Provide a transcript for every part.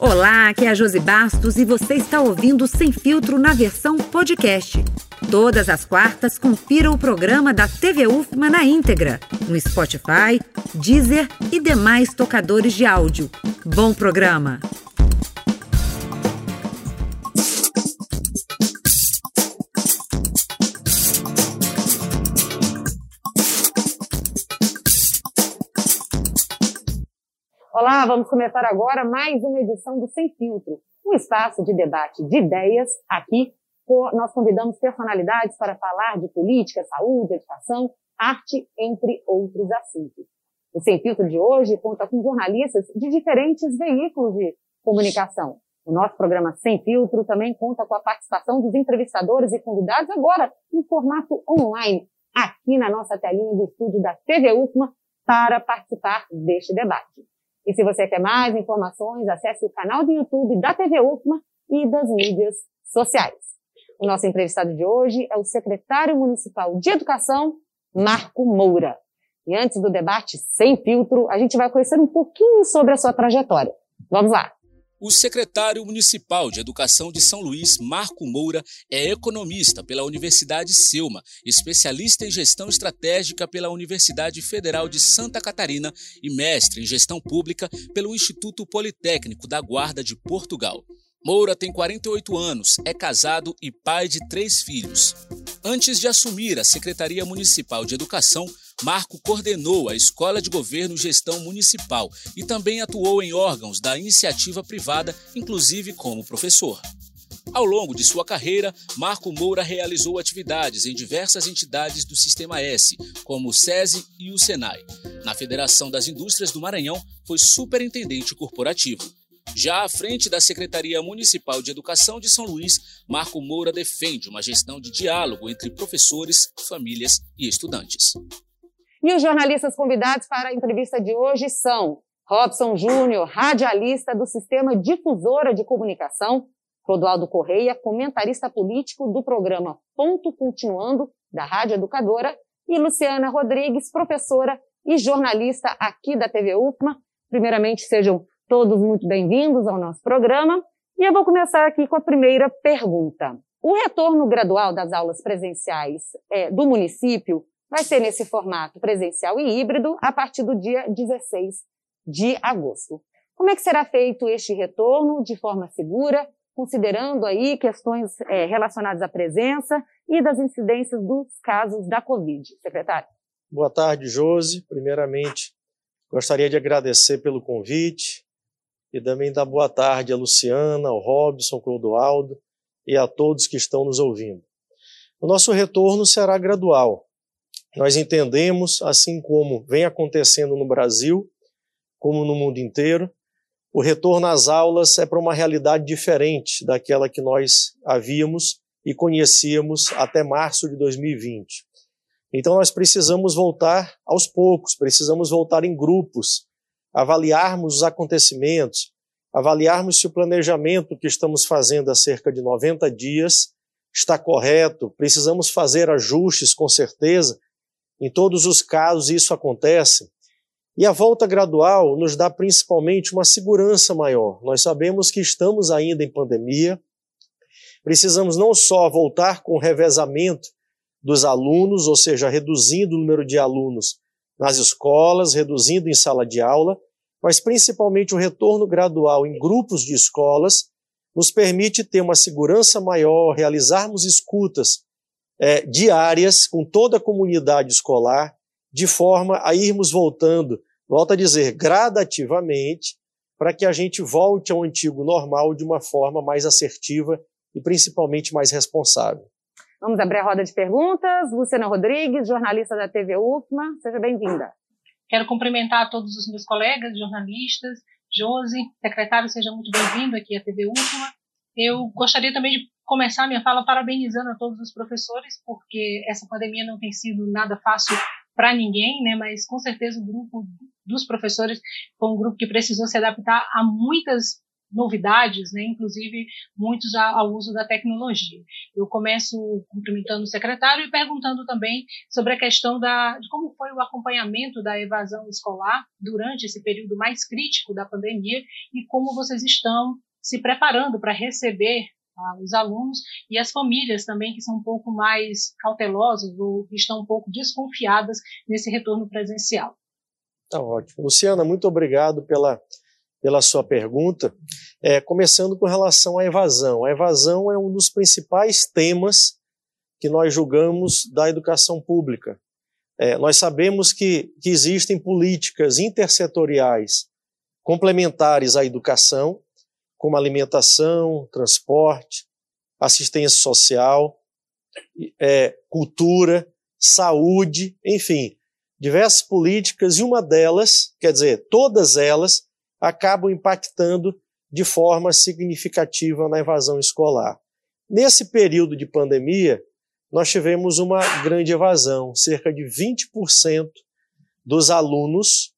Olá, aqui é a Josi Bastos e você está ouvindo Sem Filtro na versão podcast. Todas as quartas, confira o programa da TV UFMA na íntegra, no Spotify, Deezer e demais tocadores de áudio. Bom programa! Vamos começar agora mais uma edição do Sem Filtro, um espaço de debate de ideias. Aqui nós convidamos personalidades para falar de política, saúde, educação, arte, entre outros assuntos. O Sem Filtro de hoje conta com jornalistas de diferentes veículos de comunicação. O nosso programa Sem Filtro também conta com a participação dos entrevistadores e convidados agora em formato online, aqui na nossa telinha do estúdio da TV UFMA, para participar deste debate. E se você quer mais informações, acesse o canal do YouTube da TV UFMA e das mídias sociais. O nosso entrevistado de hoje é o secretário municipal de Educação, Marco Moura. E antes do debate sem filtro, a gente vai conhecer um pouquinho sobre a sua trajetória. Vamos lá! O secretário municipal de Educação de São Luís, Marco Moura, é economista pela Universidade Selma, especialista em gestão estratégica pela Universidade Federal de Santa Catarina e mestre em gestão pública pelo Instituto Politécnico da Guarda de Portugal. Moura tem 48 anos, é casado e pai de três filhos. Antes de assumir a Secretaria Municipal de Educação, Marco coordenou a Escola de Governo e Gestão Municipal e também atuou em órgãos da iniciativa privada, inclusive como professor. Ao longo de sua carreira, Marco Moura realizou atividades em diversas entidades do Sistema S, como o SESI e o SENAI. Na Federação das Indústrias do Maranhão, foi superintendente corporativo. Já à frente da Secretaria Municipal de Educação de São Luís, Marco Moura defende uma gestão de diálogo entre professores, famílias e estudantes. E os jornalistas convidados para a entrevista de hoje são Robson Júnior, radialista do Sistema Difusora de Comunicação, Clodoaldo Correia, comentarista político do programa Ponto Continuando, da Rádio Educadora, e Luciana Rodrigues, professora e jornalista aqui da TV UFMA. Primeiramente, sejam todos muito bem-vindos ao nosso programa. E eu vou começar aqui com a primeira pergunta. O retorno gradual das aulas presenciais é, do município vai ser nesse formato presencial e híbrido a partir do dia 16 de agosto. Como é que será feito este retorno de forma segura, considerando aí questões é, relacionadas à presença e das incidências dos casos da Covid, secretário? Boa tarde, Josi. Primeiramente, gostaria de agradecer pelo convite e também dar boa tarde a Luciana, ao Robson, Clodoaldo e a todos que estão nos ouvindo. O nosso retorno será gradual, nós entendemos, assim como vem acontecendo no Brasil, como no mundo inteiro, o retorno às aulas é para uma realidade diferente daquela que nós havíamos e conhecíamos até março de 2020. Então nós precisamos voltar aos poucos, precisamos voltar em grupos, avaliarmos os acontecimentos, avaliarmos se o planejamento que estamos fazendo há cerca de 90 dias está correto, precisamos fazer ajustes com certeza, em todos os casos, isso acontece. E a volta gradual nos dá principalmente uma segurança maior. Nós sabemos que estamos ainda em pandemia, precisamos não só voltar com o revezamento dos alunos, ou seja, reduzindo o número de alunos nas escolas, reduzindo em sala de aula, mas principalmente o retorno gradual em grupos de escolas nos permite ter uma segurança maior, realizarmos escutas é, diárias com toda a comunidade escolar, de forma a irmos voltando, volto a dizer, gradativamente, para que a gente volte ao antigo normal de uma forma mais assertiva e principalmente mais responsável. Vamos abrir a roda de perguntas. Luciana Rodrigues, jornalista da TV UFMA, seja bem-vinda. Quero cumprimentar todos os meus colegas jornalistas. Josi, secretário, seja muito bem-vindo aqui à TV UFMA. Eu gostaria também de começar minha fala parabenizando a todos os professores, porque essa pandemia não tem sido nada fácil para ninguém, né? Mas com certeza o grupo dos professores foi um grupo que precisou se adaptar a muitas novidades, né, inclusive muitos ao uso da tecnologia. Eu começo cumprimentando o secretário e perguntando também sobre a questão da, de como foi o acompanhamento da evasão escolar durante esse período mais crítico da pandemia e como vocês estão se preparando para receber ah, os alunos e as famílias também que são um pouco mais cautelosas ou estão um pouco desconfiadas nesse retorno presencial. Tá ótimo. Luciana, muito obrigado pela pela sua pergunta. É, começando com relação à evasão. A evasão é um dos principais temas que nós julgamos da educação pública. É, nós sabemos que, que existem políticas intersetoriais complementares à educação, como alimentação, transporte, assistência social, é, cultura, saúde, enfim, diversas políticas, e uma delas, quer dizer, todas elas, acabam impactando de forma significativa na evasão escolar. Nesse período de pandemia, nós tivemos uma grande evasão, cerca de 20% dos alunos,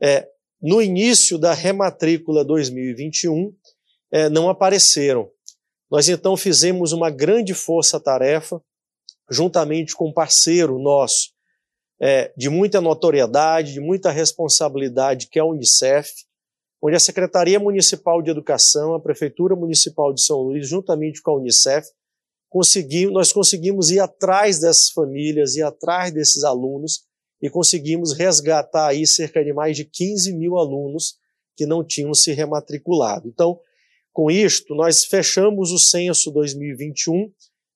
é, no início da rematrícula 2021, é, não apareceram. Nós então fizemos uma grande força-tarefa, juntamente com um parceiro nosso, é, de muita notoriedade, de muita responsabilidade, que é a Unicef, onde a Secretaria Municipal de Educação, a Prefeitura Municipal de São Luís, juntamente com a Unicef, conseguimos, nós conseguimos ir atrás dessas famílias, ir atrás desses alunos e conseguimos resgatar aí cerca de mais de 15 mil alunos que não tinham se rematriculado. Então, com isto, nós fechamos o censo 2021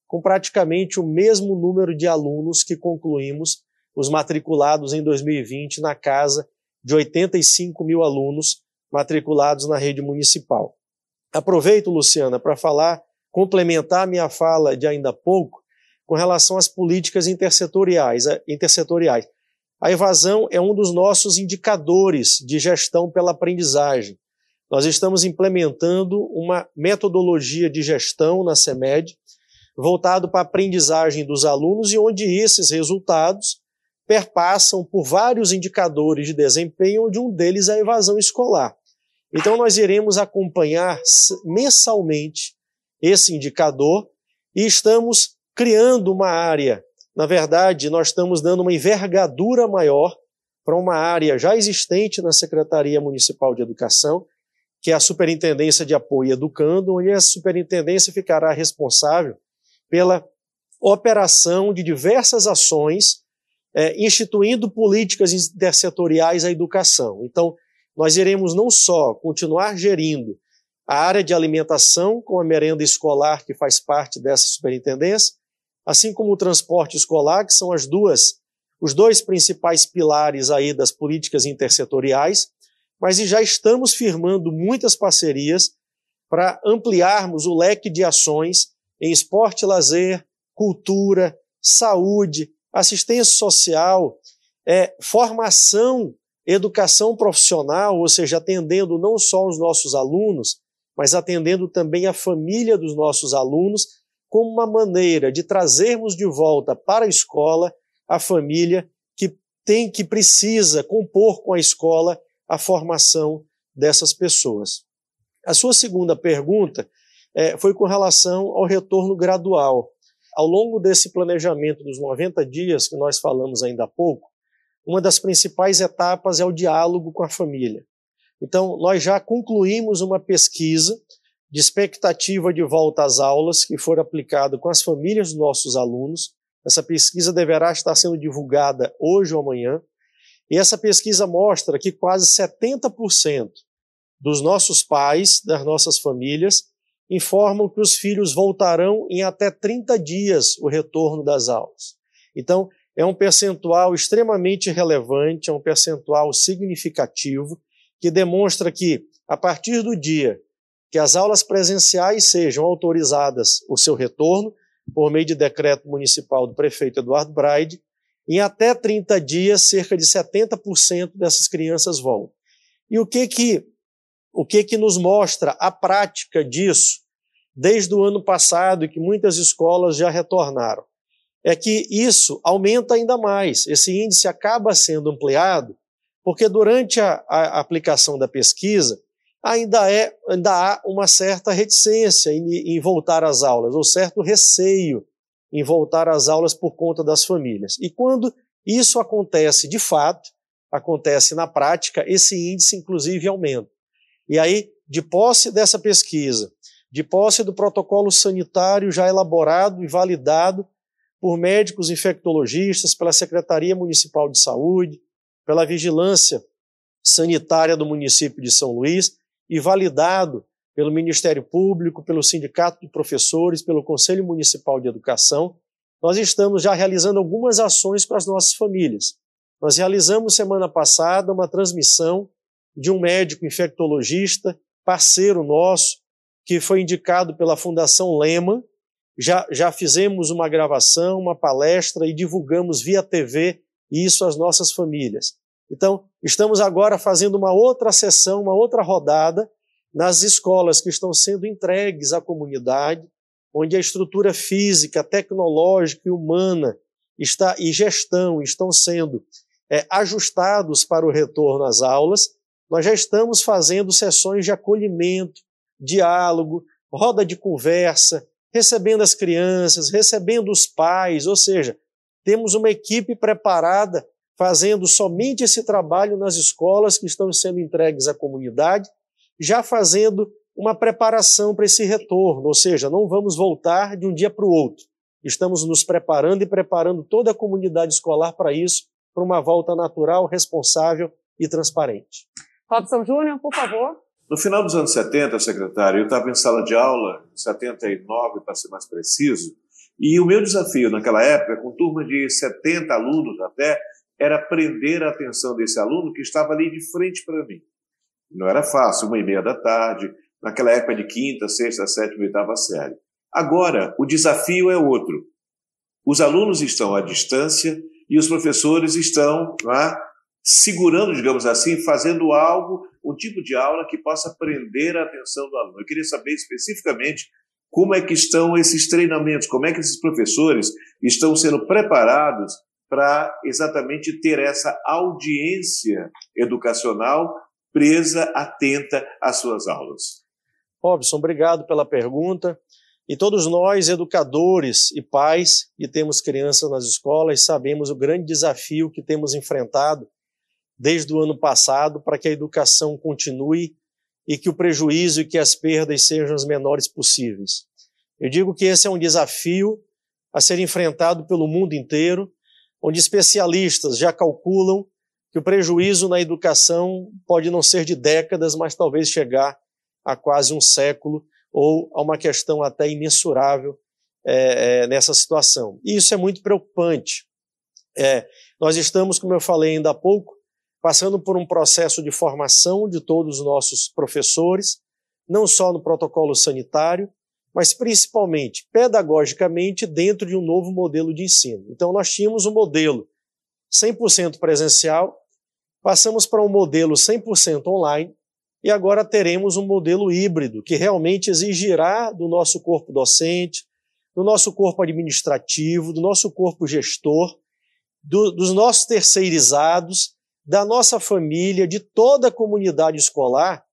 com praticamente o mesmo número de alunos que concluímos os matriculados em 2020 na casa de 85 mil alunos matriculados na rede municipal. Aproveito, Luciana, para falar, complementar minha fala de ainda pouco com relação às políticas intersetoriais. intersetoriais. A evasão é um dos nossos indicadores de gestão pela aprendizagem. Nós estamos implementando uma metodologia de gestão na CEMED voltado para a aprendizagem dos alunos e onde esses resultados perpassam por vários indicadores de desempenho, onde um deles é a evasão escolar. Então, nós iremos acompanhar mensalmente esse indicador e estamos criando uma área. Na verdade, nós estamos dando uma envergadura maior para uma área já existente na Secretaria Municipal de Educação, que é a Superintendência de Apoio Educando, onde a superintendência ficará responsável pela operação de diversas ações, é, instituindo políticas intersetoriais à educação. Então, nós iremos não só continuar gerindo a área de alimentação com a merenda escolar que faz parte dessa superintendência, assim como o transporte escolar, que são as duas os dois principais pilares aí das políticas intersetoriais, mas já estamos firmando muitas parcerias para ampliarmos o leque de ações em esporte lazer, cultura, saúde, assistência social, é, formação educação profissional, ou seja, atendendo não só os nossos alunos, mas atendendo também a família dos nossos alunos, como uma maneira de trazermos de volta para a escola a família que tem que precisa compor com a escola a formação dessas pessoas. A sua segunda pergunta é, foi com relação ao retorno gradual. Ao longo desse planejamento dos 90 dias que nós falamos ainda há pouco, uma das principais etapas é o diálogo com a família. Então, nós já concluímos uma pesquisa de expectativa de volta às aulas que for aplicada com as famílias dos nossos alunos. Essa pesquisa deverá estar sendo divulgada hoje ou amanhã. E essa pesquisa mostra que quase 70% dos nossos pais, das nossas famílias, informam que os filhos voltarão em até 30 dias o retorno das aulas. Então, é um percentual extremamente relevante, é um percentual significativo, que demonstra que, a partir do dia que as aulas presenciais sejam autorizadas o seu retorno, por meio de decreto municipal do prefeito Eduardo Braide, em até 30 dias, cerca de 70% dessas crianças voltam. E o que que, o que que nos mostra a prática disso desde o ano passado e que muitas escolas já retornaram? é que isso aumenta ainda mais. Esse índice acaba sendo ampliado porque durante a, a aplicação da pesquisa, ainda, é, ainda há uma certa reticência em, em voltar às aulas, ou certo receio em voltar às aulas por conta das famílias. E quando isso acontece de fato, acontece na prática, esse índice inclusive aumenta. E aí, de posse dessa pesquisa, de posse do protocolo sanitário já elaborado e validado por médicos infectologistas, pela Secretaria Municipal de Saúde, pela Vigilância Sanitária do município de São Luís e validado pelo Ministério Público, pelo Sindicato de Professores, pelo Conselho Municipal de Educação, nós estamos já realizando algumas ações com as nossas famílias. Nós realizamos semana passada uma transmissão de um médico infectologista, parceiro nosso, que foi indicado pela Fundação Lema, já, já fizemos uma gravação, uma palestra e divulgamos via TV isso às nossas famílias. Então, estamos agora fazendo uma outra sessão, uma outra rodada nas escolas que estão sendo entregues à comunidade, onde a estrutura física, tecnológica e humana está, e gestão estão sendo é, ajustados para o retorno às aulas. Nós já estamos fazendo sessões de acolhimento, diálogo, roda de conversa, recebendo as crianças, recebendo os pais, ou seja, temos uma equipe preparada fazendo somente esse trabalho nas escolas que estão sendo entregues à comunidade, já fazendo uma preparação para esse retorno, ou seja, não vamos voltar de um dia para o outro. Estamos nos preparando e preparando toda a comunidade escolar para isso, para uma volta natural, responsável e transparente. Robson Júnior, por favor. No final dos anos 70, secretário, eu estava em sala de aula, 79 para ser mais preciso, e o meu desafio naquela época, com turma de 70 alunos até, era prender a atenção desse aluno que estava ali de frente para mim. Não era fácil, uma e meia da tarde, naquela época de quinta, sexta, sétima, oitava série. Agora, o desafio é outro. Os alunos estão à distância e os professores estão é, segurando, digamos assim, fazendo algo, um tipo de aula que possa prender a atenção do aluno. Eu queria saber especificamente como é que estão esses treinamentos, como é que esses professores estão sendo preparados para exatamente ter essa audiência educacional presa, atenta às suas aulas. Robson, obrigado pela pergunta. E todos nós, educadores e pais que temos crianças nas escolas, sabemos o grande desafio que temos enfrentado desde o ano passado para que a educação continue e que o prejuízo e que as perdas sejam as menores possíveis. Eu digo que esse é um desafio a ser enfrentado pelo mundo inteiro, onde especialistas já calculam que o prejuízo na educação pode não ser de décadas, mas talvez chegar a quase um século ou a uma questão até imensurável é, é, nessa situação. E isso é muito preocupante. É, nós estamos, como eu falei ainda há pouco, passando por um processo de formação de todos os nossos professores, não só no protocolo sanitário, mas principalmente pedagogicamente dentro de um novo modelo de ensino. Então, nós tínhamos um modelo 100% presencial, passamos para um modelo 100% online e agora teremos um modelo híbrido que realmente exigirá do nosso corpo docente, do nosso corpo administrativo, do nosso corpo gestor, do, dos nossos terceirizados, da nossa família, de toda a comunidade escolar,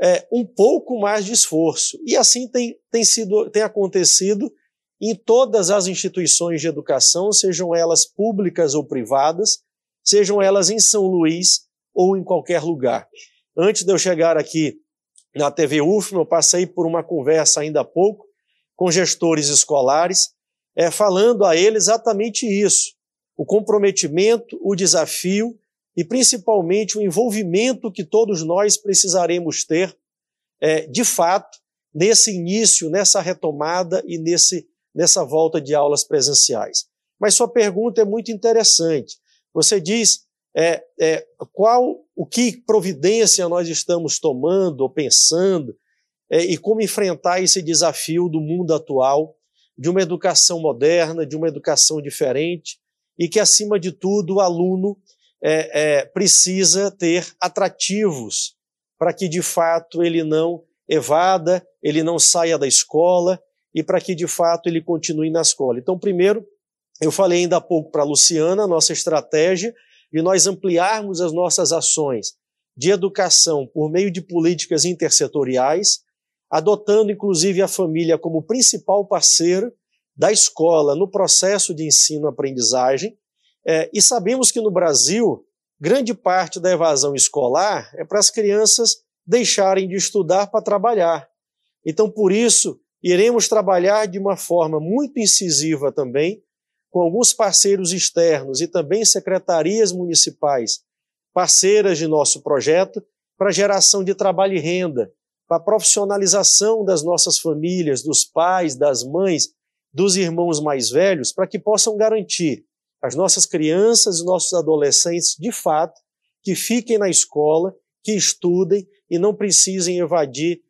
é, um pouco mais de esforço. E assim tem, tem, sido, tem acontecido em todas as instituições de educação, sejam elas públicas ou privadas, sejam elas em São Luís ou em qualquer lugar. Antes de eu chegar aqui na TV UFM, eu passei por uma conversa ainda há pouco com gestores escolares, é, falando a eles exatamente isso: o comprometimento, o desafio e principalmente o envolvimento que todos nós precisaremos ter, é, de fato, nesse início, nessa retomada e nesse, nessa volta de aulas presenciais. Mas sua pergunta é muito interessante. Você diz é, é, qual o que providência nós estamos tomando ou pensando é, e como enfrentar esse desafio do mundo atual de uma educação moderna, de uma educação diferente e que acima de tudo o aluno é, é, precisa ter atrativos para que de fato ele não evada, ele não saia da escola e para que de fato ele continue na escola. Então, primeiro, eu falei ainda há pouco para a Luciana, a nossa estratégia de nós ampliarmos as nossas ações de educação por meio de políticas intersetoriais, adotando inclusive a família como principal parceiro da escola no processo de ensino-aprendizagem. É, e sabemos que no Brasil, grande parte da evasão escolar é para as crianças deixarem de estudar para trabalhar. Então, por isso, iremos trabalhar de uma forma muito incisiva também com alguns parceiros externos e também secretarias municipais parceiras de nosso projeto para geração de trabalho e renda, para profissionalização das nossas famílias, dos pais, das mães, dos irmãos mais velhos, para que possam garantir as nossas crianças e nossos adolescentes, de fato, que fiquem na escola, que estudem e não precisem evadir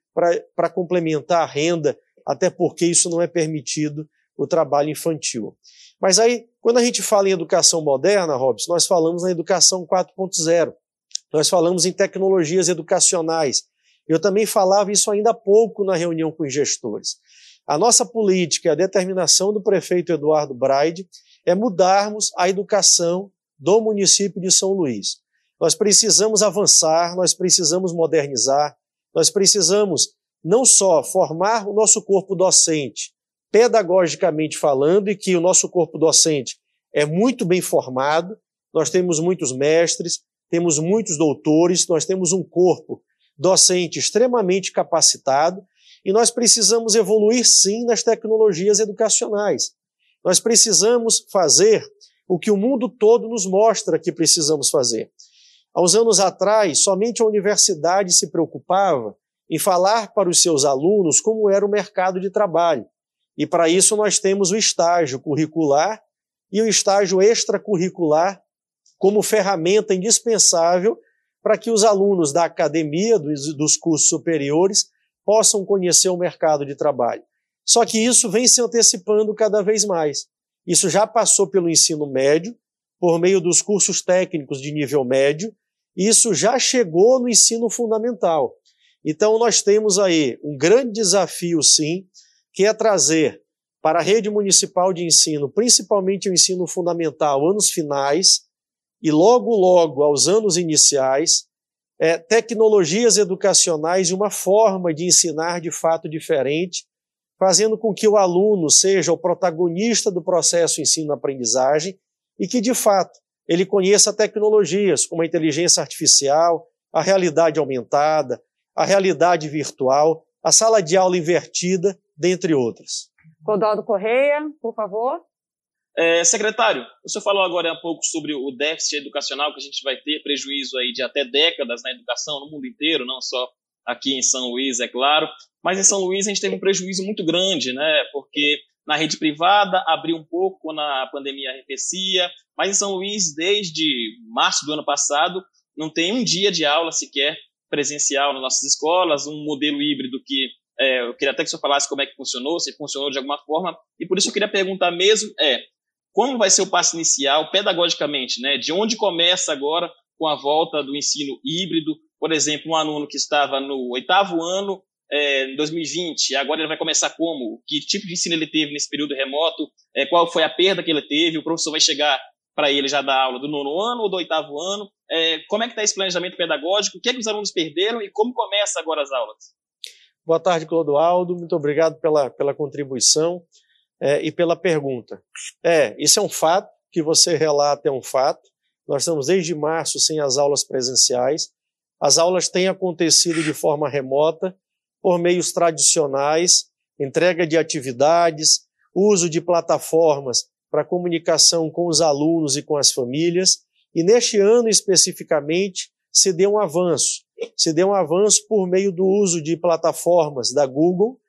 para complementar a renda, até porque isso não é permitido o trabalho infantil. Mas aí, quando a gente fala em educação moderna, Robson, nós falamos na educação 4.0. Nós falamos em tecnologias educacionais. Eu também falava isso ainda há pouco na reunião com os gestores. A nossa política, a determinação do prefeito Eduardo Braide, é mudarmos a educação do município de São Luís. Nós precisamos avançar, nós precisamos modernizar, nós precisamos não só formar o nosso corpo docente, pedagogicamente falando, e que o nosso corpo docente é muito bem formado, nós temos muitos mestres, temos muitos doutores, nós temos um corpo docente extremamente capacitado e nós precisamos evoluir sim nas tecnologias educacionais. Nós precisamos fazer o que o mundo todo nos mostra que precisamos fazer. Há uns anos atrás, somente a universidade se preocupava em falar para os seus alunos como era o mercado de trabalho. E para isso nós temos o estágio curricular e o estágio extracurricular como ferramenta indispensável para que os alunos da academia, dos, cursos superiores, possam conhecer o mercado de trabalho. Só que isso vem se antecipando cada vez mais. Isso já passou pelo ensino médio, por meio dos cursos técnicos de nível médio, isso já chegou no ensino fundamental. Então, nós temos aí um grande desafio, sim, que é trazer para a rede municipal de ensino, principalmente o ensino fundamental, anos finais e logo, logo aos anos iniciais, é, tecnologias educacionais e uma forma de ensinar de fato diferente, fazendo com que o aluno seja o protagonista do processo ensino-aprendizagem e que, de fato, ele conheça tecnologias como a inteligência artificial, a realidade aumentada, a realidade virtual, a sala de aula invertida dentre outras. Clodoaldo Correia, por favor. É, secretário, o senhor falou agora um pouco sobre o déficit educacional que a gente vai ter, prejuízo aí de até décadas na educação no mundo inteiro, não só aqui em São Luís, é claro, mas em São Luís a gente teve um prejuízo muito grande, né? Porque na rede privada abriu um pouco quando a pandemia arrefecia, mas em São Luís, desde março do ano passado, não tem um dia de aula sequer presencial nas nossas escolas, um modelo híbrido que é, eu queria até que o senhor falasse como é que funcionou, se funcionou de alguma forma, e por isso eu queria perguntar mesmo, é, como vai ser o passo inicial, pedagogicamente, né? De onde começa agora com a volta do ensino híbrido? Por exemplo, um aluno que estava no oitavo ano, é, em 2020, agora ele vai começar como? Que tipo de ensino ele teve nesse período remoto? É, qual foi a perda que ele teve? O professor vai chegar para ele já dar aula do nono ano ou do oitavo ano? É, como é que está esse planejamento pedagógico? O que, é que os alunos perderam e como começa agora as aulas? Boa tarde, Clodoaldo. Muito obrigado pela, pela contribuição é, e pela pergunta. É, isso é um fato, que você relata é um fato. Nós estamos desde março sem as aulas presenciais. As aulas têm acontecido de forma remota, por meios tradicionais, entrega de atividades, uso de plataformas para comunicação com os alunos e com as famílias. E neste ano especificamente, se deu um avanço se deu um avanço por meio do uso de plataformas da Google.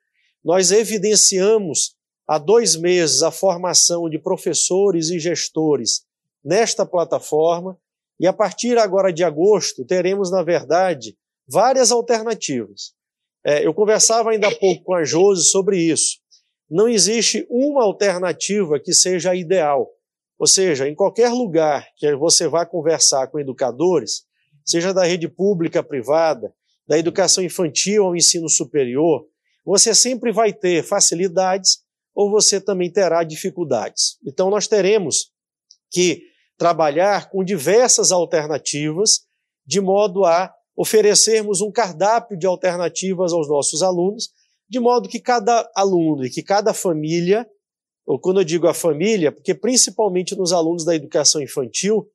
Nós evidenciamos há dois meses a formação de professores e gestores nesta plataforma, e a partir agora de agosto teremos, na verdade, várias alternativas. É, eu conversava ainda há pouco com a Josi sobre isso. Não existe uma alternativa que seja ideal. Ou seja, em qualquer lugar que você vá conversar com educadores, seja da rede pública, privada, da educação infantil ao ensino superior, você sempre vai ter facilidades ou você também terá dificuldades. Então, nós teremos que trabalhar com diversas alternativas de modo a oferecermos um cardápio de alternativas aos nossos alunos, de modo que cada aluno e que cada família, ou quando eu digo a família, porque principalmente nos alunos da educação infantil,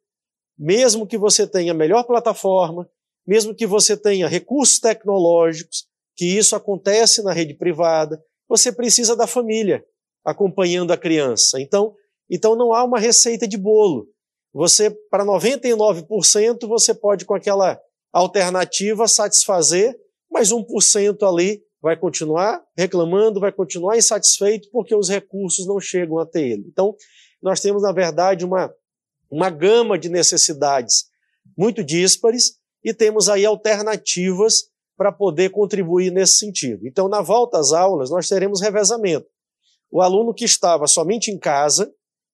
mesmo que você tenha a melhor plataforma, mesmo que você tenha recursos tecnológicos, que isso acontece na rede privada, você precisa da família acompanhando a criança. Então, então não há uma receita de bolo. Você, para 99%, você pode, com aquela alternativa, satisfazer, mas 1% ali vai continuar reclamando, vai continuar insatisfeito porque os recursos não chegam até ele. Então, nós temos, na verdade, uma, uma gama de necessidades muito díspares e temos aí alternativas para poder contribuir nesse sentido. Então, na volta às aulas, nós teremos revezamento. O aluno que estava somente em casa,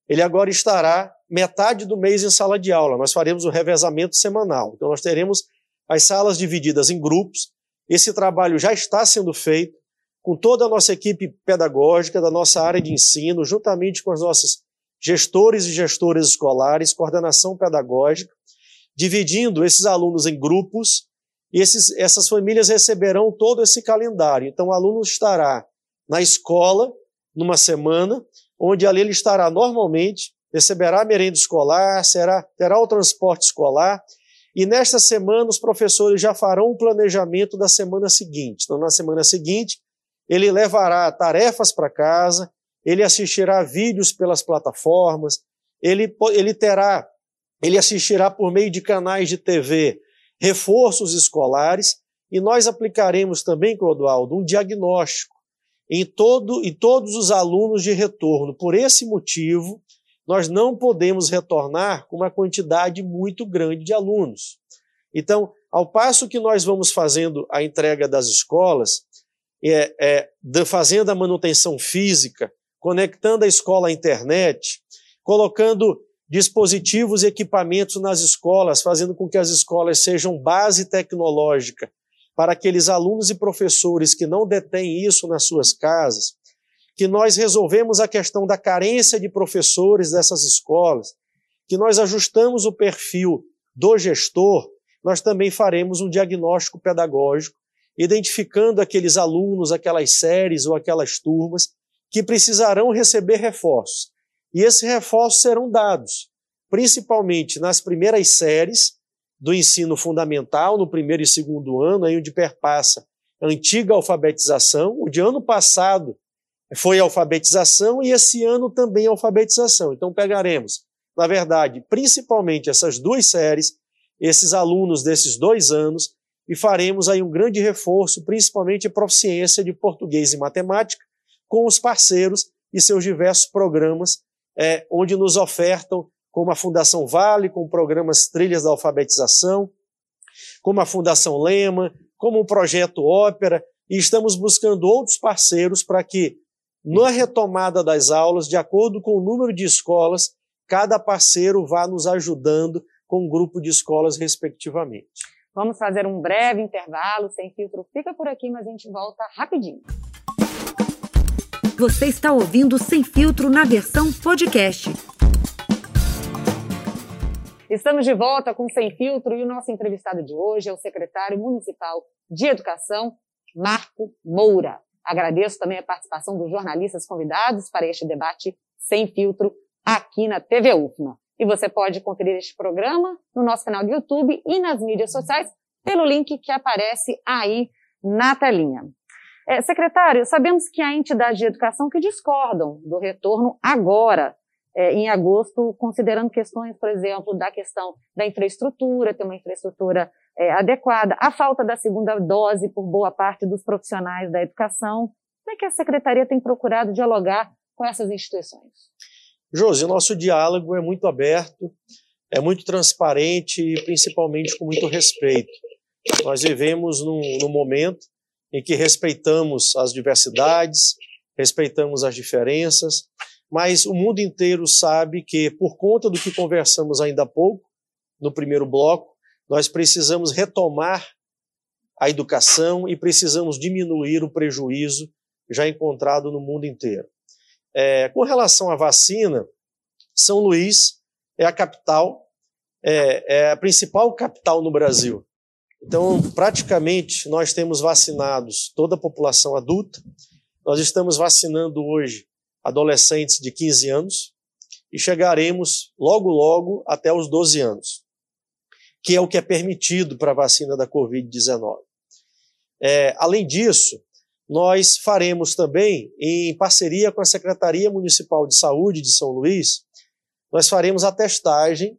ele agora estará metade do mês em sala de aula. Nós faremos o revezamento semanal. Então, nós teremos as salas divididas em grupos. Esse trabalho já está sendo feito com toda a nossa equipe pedagógica da nossa área de ensino, juntamente com os nossos gestores e gestoras escolares, coordenação pedagógica, dividindo esses alunos em grupos e esses, essas famílias receberão todo esse calendário. Então, o aluno estará na escola numa semana, onde ali ele estará normalmente, receberá merenda escolar, será, terá o transporte escolar, e nesta semana os professores já farão o planejamento da semana seguinte. Então, na semana seguinte, ele levará tarefas para casa, ele assistirá vídeos pelas plataformas, ele, ele terá, ele assistirá por meio de canais de TV reforços escolares, e nós aplicaremos também, Clodoaldo, um diagnóstico em, todo, em todos os alunos de retorno. Por esse motivo, nós não podemos retornar com uma quantidade muito grande de alunos. Então, ao passo que nós vamos fazendo a entrega das escolas, é, é, fazendo a manutenção física, conectando a escola à internet, colocando dispositivos e equipamentos nas escolas, fazendo com que as escolas sejam base tecnológica para aqueles alunos e professores que não detêm isso nas suas casas, que nós resolvemos a questão da carência de professores dessas escolas, que nós ajustamos o perfil do gestor, nós também faremos um diagnóstico pedagógico, identificando aqueles alunos, aquelas séries ou aquelas turmas que precisarão receber reforços. E esses reforços serão dados, principalmente nas primeiras séries do ensino fundamental, no primeiro e segundo ano, aí onde perpassa a antiga alfabetização. O de ano passado foi alfabetização e esse ano também alfabetização. Então pegaremos, na verdade, principalmente essas duas séries, esses alunos desses dois anos, e faremos aí um grande reforço, principalmente a proficiência de português e matemática, com os parceiros e seus diversos programas é, onde nos ofertam, como a Fundação Vale, com programas Trilhas da Alfabetização, como a Fundação Lema, como o Projeto Ópera, e estamos buscando outros parceiros para que, na retomada das aulas, de acordo com o número de escolas, cada parceiro vá nos ajudando com um grupo de escolas, respectivamente. Vamos fazer um breve intervalo, sem filtro fica por aqui, mas a gente volta rapidinho. Você está ouvindo Sem Filtro na versão podcast. Estamos de volta com Sem Filtro e o nosso entrevistado de hoje é o secretário municipal de Educação, Marco Moura. Agradeço também a participação dos jornalistas convidados para este debate Sem Filtro aqui na TV UFMA. E você pode conferir este programa no nosso canal do YouTube e nas mídias sociais pelo link que aparece aí na telinha. É, secretário, sabemos que há entidades de educação que discordam do retorno agora, é, em agosto, considerando questões, por exemplo, da questão da infraestrutura, ter uma infraestrutura é, adequada, a falta da segunda dose por boa parte dos profissionais da educação. Como é que a secretaria tem procurado dialogar com essas instituições? Josi, nosso diálogo é muito aberto, é muito transparente e principalmente com muito respeito. Nós vivemos num, num momento em que respeitamos as diversidades, respeitamos as diferenças, mas o mundo inteiro sabe que, por conta do que conversamos ainda há pouco, no primeiro bloco, nós precisamos retomar a educação e precisamos diminuir o prejuízo já encontrado no mundo inteiro. É, com relação à vacina, São Luís é a capital, é, é a principal capital no Brasil Então, praticamente, nós temos vacinados toda a população adulta. Nós estamos vacinando hoje adolescentes de 15 anos e chegaremos logo, logo até os 12 anos, que é o que é permitido para a vacina da Covid-19. É, além disso, nós faremos também, em parceria com a Secretaria Municipal de Saúde de São Luís, nós faremos a testagem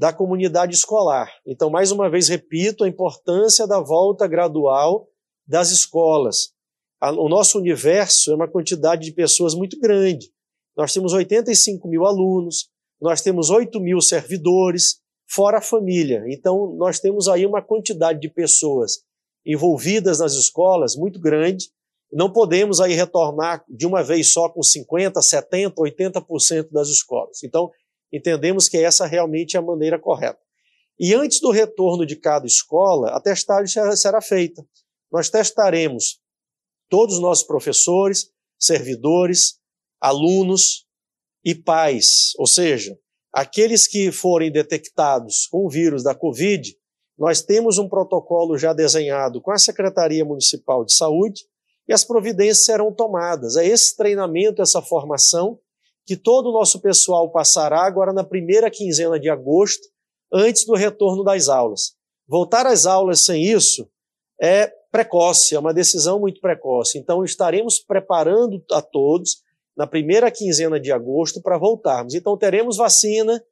da comunidade escolar. Então, mais uma vez, repito a importância da volta gradual das escolas. O nosso universo é uma quantidade de pessoas muito grande. Nós temos 85 mil alunos, nós temos 8 mil servidores, fora a família. Então, nós temos aí uma quantidade de pessoas envolvidas nas escolas muito grande. Não podemos aí retornar de uma vez só com 50, 70, 80% das escolas. Então, entendemos que essa realmente é a maneira correta. E antes do retorno de cada escola, a testagem será feita. Nós testaremos todos os nossos professores, servidores, alunos e pais, ou seja, aqueles que forem detectados com o vírus da Covid, nós temos um protocolo já desenhado com a Secretaria Municipal de Saúde e as providências serão tomadas. É esse treinamento, essa formação que todo o nosso pessoal passará agora na primeira quinzena de agosto, antes do retorno das aulas. Voltar às aulas sem isso é precoce, é uma decisão muito precoce. Então, estaremos preparando a todos na primeira quinzena de agosto para voltarmos. Então, teremos vacina,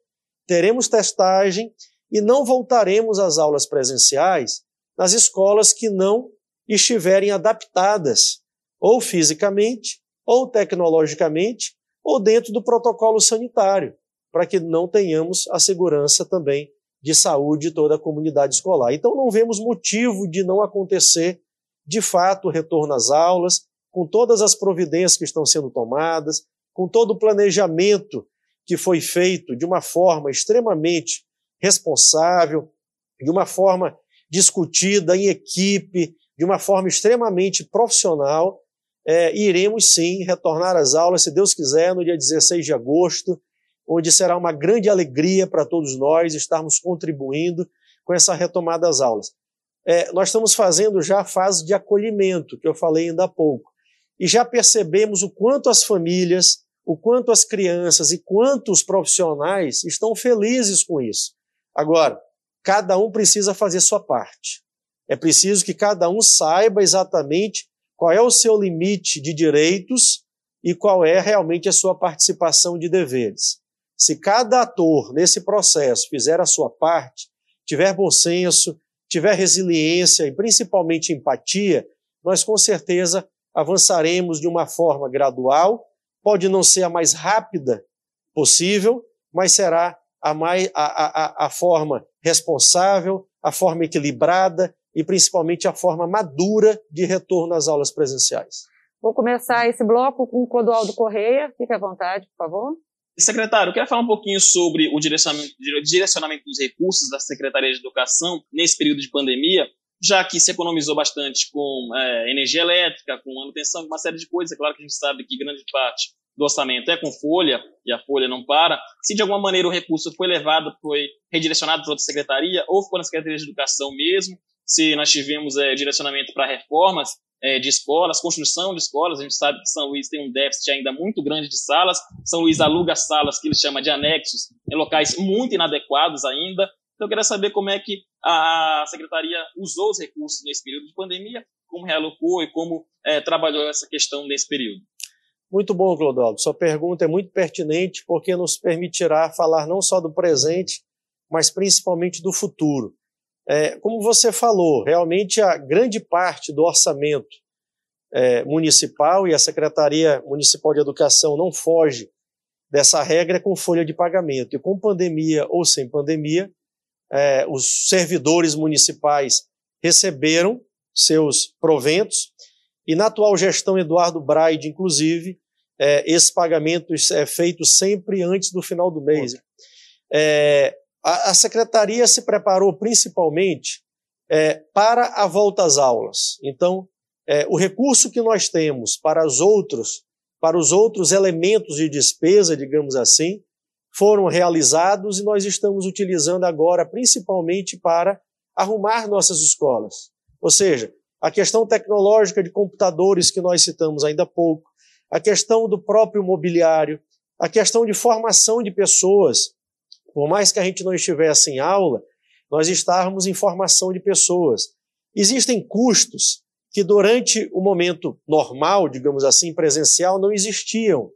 teremos testagem e não voltaremos às aulas presenciais nas escolas que não estiverem adaptadas, ou fisicamente, ou tecnologicamente, ou dentro do protocolo sanitário, para que não tenhamos a segurança também de saúde de toda a comunidade escolar. Então não vemos motivo de não acontecer de fato o retorno às aulas, com todas as providências que estão sendo tomadas, com todo o planejamento que foi feito de uma forma extremamente responsável, de uma forma discutida em equipe, de uma forma extremamente profissional, é, iremos sim retornar às aulas, se Deus quiser, no dia 16 de agosto, onde será uma grande alegria para todos nós estarmos contribuindo com essa retomada das aulas. É, nós estamos fazendo já a fase de acolhimento, que eu falei ainda há pouco, e já percebemos o quanto as famílias, o quanto as crianças e quanto os profissionais estão felizes com isso. Agora, cada um precisa fazer sua parte. É preciso que cada um saiba exatamente qual é o seu limite de direitos e qual é realmente a sua participação de deveres. Se cada ator nesse processo fizer a sua parte, tiver bom senso, tiver resiliência e principalmente empatia, nós com certeza avançaremos de uma forma gradual, pode não ser a mais rápida possível, mas será a, mais, a, a, a forma responsável, a forma equilibrada e principalmente a forma madura de retorno às aulas presenciais. Vou começar esse bloco com o Clodoaldo Correia. Fique à vontade, por favor. Secretário, eu quero falar um pouquinho sobre o direcionamento, direcionamento dos recursos da Secretaria de Educação nesse período de pandemia, já que se economizou bastante com é, energia elétrica, com manutenção, uma série de coisas. É claro que a gente sabe que grande parte do orçamento é com folha, e a folha não para. Se de alguma maneira o recurso foi levado, foi redirecionado para outra secretaria, ou ficou na Secretaria de Educação mesmo, se nós tivemos é, direcionamento para reformas é, de escolas, construção de escolas. A gente sabe que São Luís tem um déficit ainda muito grande de salas. São Luís aluga salas que ele chama de anexos em locais muito inadequados ainda. Então, eu queria saber como é que a secretaria usou os recursos nesse período de pandemia, como realocou e como é, trabalhou essa questão nesse período. Muito bom, Clodoaldo. Sua pergunta é muito pertinente porque nos permitirá falar não só do presente, mas principalmente do futuro. É, como você falou, realmente a grande parte do orçamento é, municipal e a Secretaria Municipal de Educação não foge dessa regra com folha de pagamento. E com pandemia ou sem pandemia, é, os servidores municipais receberam seus proventos e na atual gestão Eduardo Braide, inclusive, é, esse pagamento é feito sempre antes do final do mês. É, a, a secretaria se preparou principalmente é, para a volta às aulas. Então, é, o recurso que nós temos para os outros, para os outros elementos de despesa, digamos assim, foram realizados e nós estamos utilizando agora principalmente para arrumar nossas escolas. Ou seja, a questão tecnológica de computadores que nós citamos ainda há pouco, a questão do próprio mobiliário, a questão de formação de pessoas. Por mais que a gente não estivesse em aula, nós estávamos em formação de pessoas. Existem custos que durante o momento normal, digamos assim, presencial, não existiam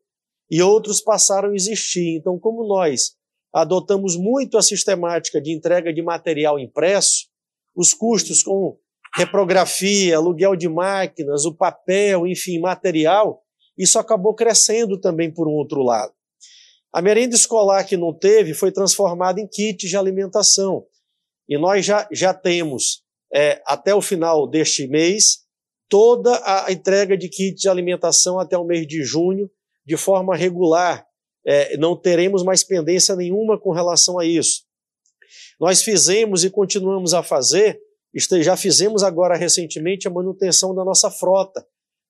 e outros passaram a existir. Então, como nós adotamos muito a sistemática de entrega de material impresso, os custos com reprografia, aluguel de máquinas, o papel, enfim, material, isso acabou crescendo também por um outro lado. A merenda escolar que não teve foi transformada em kits de alimentação. E nós já, já temos, é, até o final deste mês, toda a entrega de kits de alimentação até o mês de junho, de forma regular. É, não teremos mais pendência nenhuma com relação a isso. Nós fizemos e continuamos a fazer, já fizemos agora recentemente a manutenção da nossa frota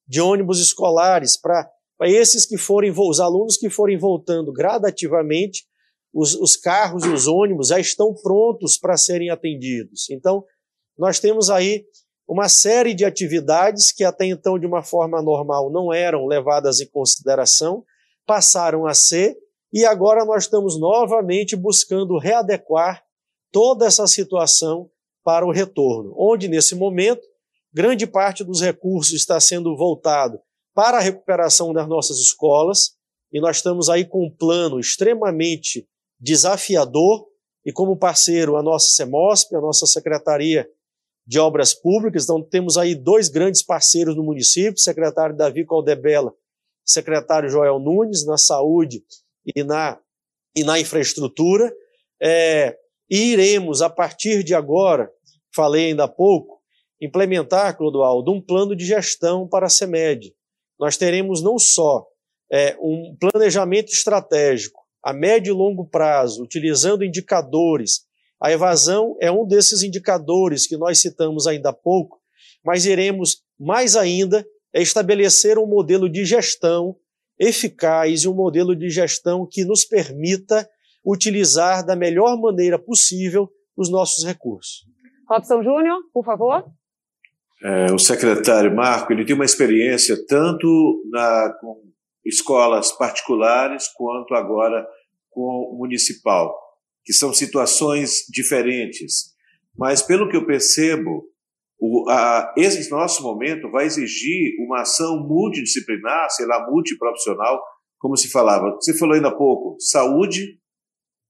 de ônibus escolares para esses que forem, os alunos que forem voltando gradativamente, os, os carros e os ônibus já estão prontos para serem atendidos. Então, nós temos aí uma série de atividades que até então, de uma forma normal, não eram levadas em consideração, passaram a ser, e agora nós estamos novamente buscando readequar toda essa situação para o retorno, onde nesse momento grande parte dos recursos está sendo voltado para a recuperação das nossas escolas, e nós estamos aí com um plano extremamente desafiador, e como parceiro a nossa CEMOSP, a nossa Secretaria de Obras Públicas, então temos aí dois grandes parceiros no município, secretário Davi Caldebella, secretário Joel Nunes, na saúde e na, e na infraestrutura, é, e iremos, a partir de agora, falei ainda há pouco, implementar, Clodoaldo, um plano de gestão para a CEMED. Nós teremos não só é, um planejamento estratégico a médio e longo prazo, utilizando indicadores. A evasão é um desses indicadores que nós citamos ainda há pouco, mas iremos mais ainda estabelecer um modelo de gestão eficaz e um modelo de gestão que nos permita utilizar da melhor maneira possível os nossos recursos. Robson Júnior, por favor. É, o secretário Marco, ele tem uma experiência tanto na, com escolas particulares quanto agora com o municipal, que são situações diferentes. Mas, pelo que eu percebo, o, a, esse nosso momento vai exigir uma ação multidisciplinar, sei lá, multiprofissional, como se falava. Você falou ainda há pouco, saúde,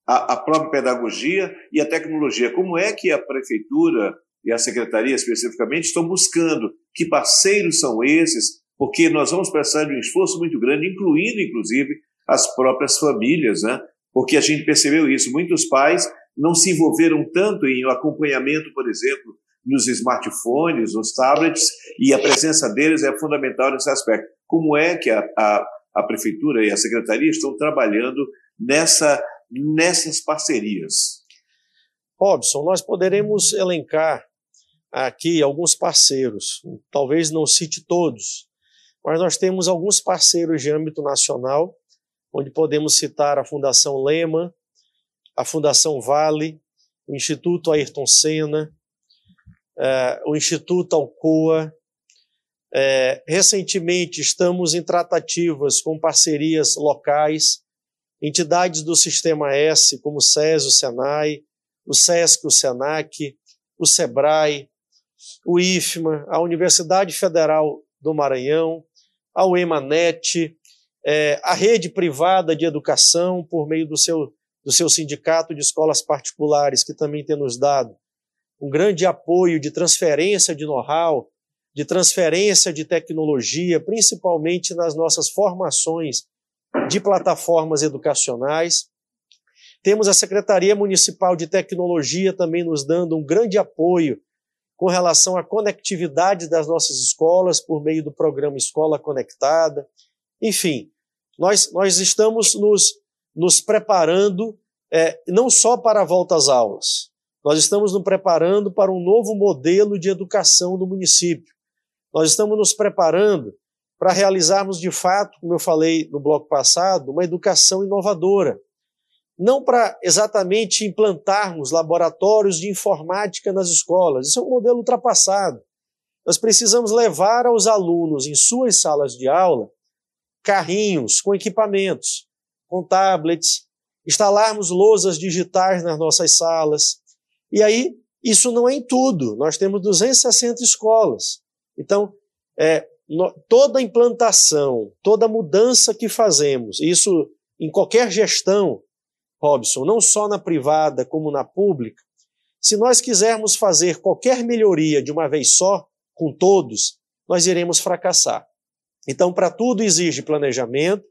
a, a própria pedagogia e a tecnologia. Como é que a prefeitura e a secretaria especificamente estão buscando? Que parceiros são esses? Porque nós vamos precisar de um esforço muito grande, incluindo, inclusive, as próprias famílias, né? Porque a gente percebeu isso. Muitos pais não se envolveram tanto em acompanhamento, por exemplo, nos smartphones, nos tablets, e a presença deles é fundamental nesse aspecto. Como é que a, a, a prefeitura e a secretaria estão trabalhando nessa nessas parcerias? Robson, nós poderemos elencar aqui alguns parceiros, talvez não cite todos, mas nós temos alguns parceiros de âmbito nacional, onde podemos citar a Fundação Lema, a Fundação Vale, o Instituto Ayrton Senna, é, o Instituto Alcoa. É, recentemente estamos em tratativas com parcerias locais entidades do Sistema S, como o SES, o SENAI, o SESC, o SENAC, o SEBRAE, o IFMA, a Universidade Federal do Maranhão, a UEMANET, é, a rede privada de educação, por meio do seu, do seu sindicato de escolas particulares, que também tem nos dado um grande apoio de transferência de know-how, de transferência de tecnologia, principalmente nas nossas formações de plataformas educacionais. Temos a Secretaria Municipal de Tecnologia também nos dando um grande apoio com relação à conectividade das nossas escolas por meio do programa Escola Conectada. Enfim, nós, nós estamos nos, nos preparando é, não só para a volta às aulas, nós estamos nos preparando para um novo modelo de educação do município. Nós estamos nos preparando para realizarmos de fato, como eu falei no bloco passado, uma educação inovadora. Não para exatamente implantarmos laboratórios de informática nas escolas. Isso é um modelo ultrapassado. Nós precisamos levar aos alunos em suas salas de aula carrinhos com equipamentos, com tablets, instalarmos lousas digitais nas nossas salas. E aí, isso não é em tudo. Nós temos 260 escolas. Então, é, no, toda implantação, toda mudança que fazemos, isso em qualquer gestão, Robson, não só na privada como na pública, se nós quisermos fazer qualquer melhoria de uma vez só, com todos, nós iremos fracassar. Então, para tudo exige planejamento,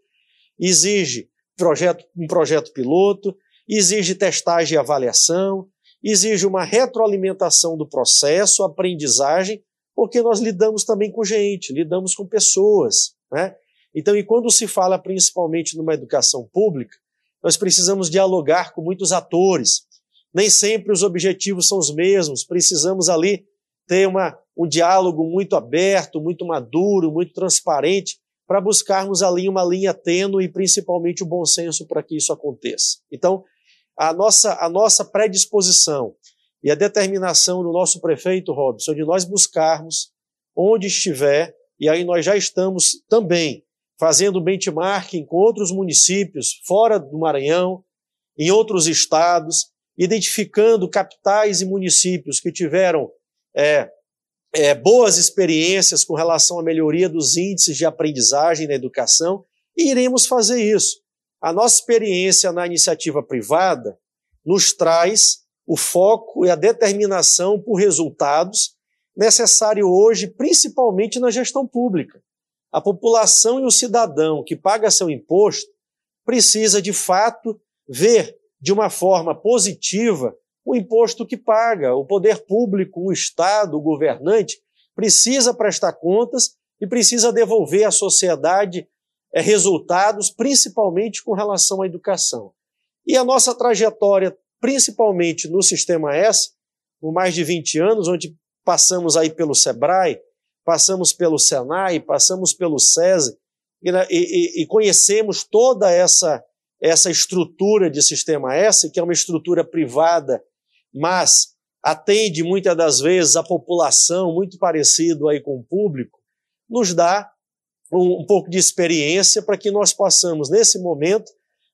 exige projeto, um projeto piloto, exige testagem e avaliação, exige uma retroalimentação do processo, aprendizagem, porque nós lidamos também com gente, lidamos com pessoas. Né? Então, e quando se fala principalmente numa educação pública, nós precisamos dialogar com muitos atores. Nem sempre os objetivos são os mesmos, precisamos ali ter uma, um diálogo muito aberto, muito maduro, muito transparente, para buscarmos ali uma linha tênue e principalmente o bom senso para que isso aconteça. Então, a nossa, a nossa predisposição e a determinação do nosso prefeito Robson de nós buscarmos onde estiver, e aí nós já estamos também fazendo benchmarking com outros municípios fora do Maranhão, em outros estados, identificando capitais e municípios que tiveram é, é, boas experiências com relação à melhoria dos índices de aprendizagem na educação e iremos fazer isso. A nossa experiência na iniciativa privada nos traz o foco e a determinação por resultados necessário hoje, principalmente na gestão pública. A população e o cidadão que paga seu imposto precisa, de fato, ver de uma forma positiva o imposto que paga. O poder público, o Estado, o governante, precisa prestar contas e precisa devolver à sociedade é, resultados, principalmente com relação à educação. E a nossa trajetória, principalmente no Sistema S, por mais de 20 anos, onde passamos aí pelo SEBRAE, passamos pelo SENAI, passamos pelo SESI, e, e, e conhecemos toda essa, essa estrutura de Sistema S, que é uma estrutura privada mas atende muitas das vezes a população, muito parecido aí com o público, nos dá um, um pouco de experiência para que nós possamos, nesse momento,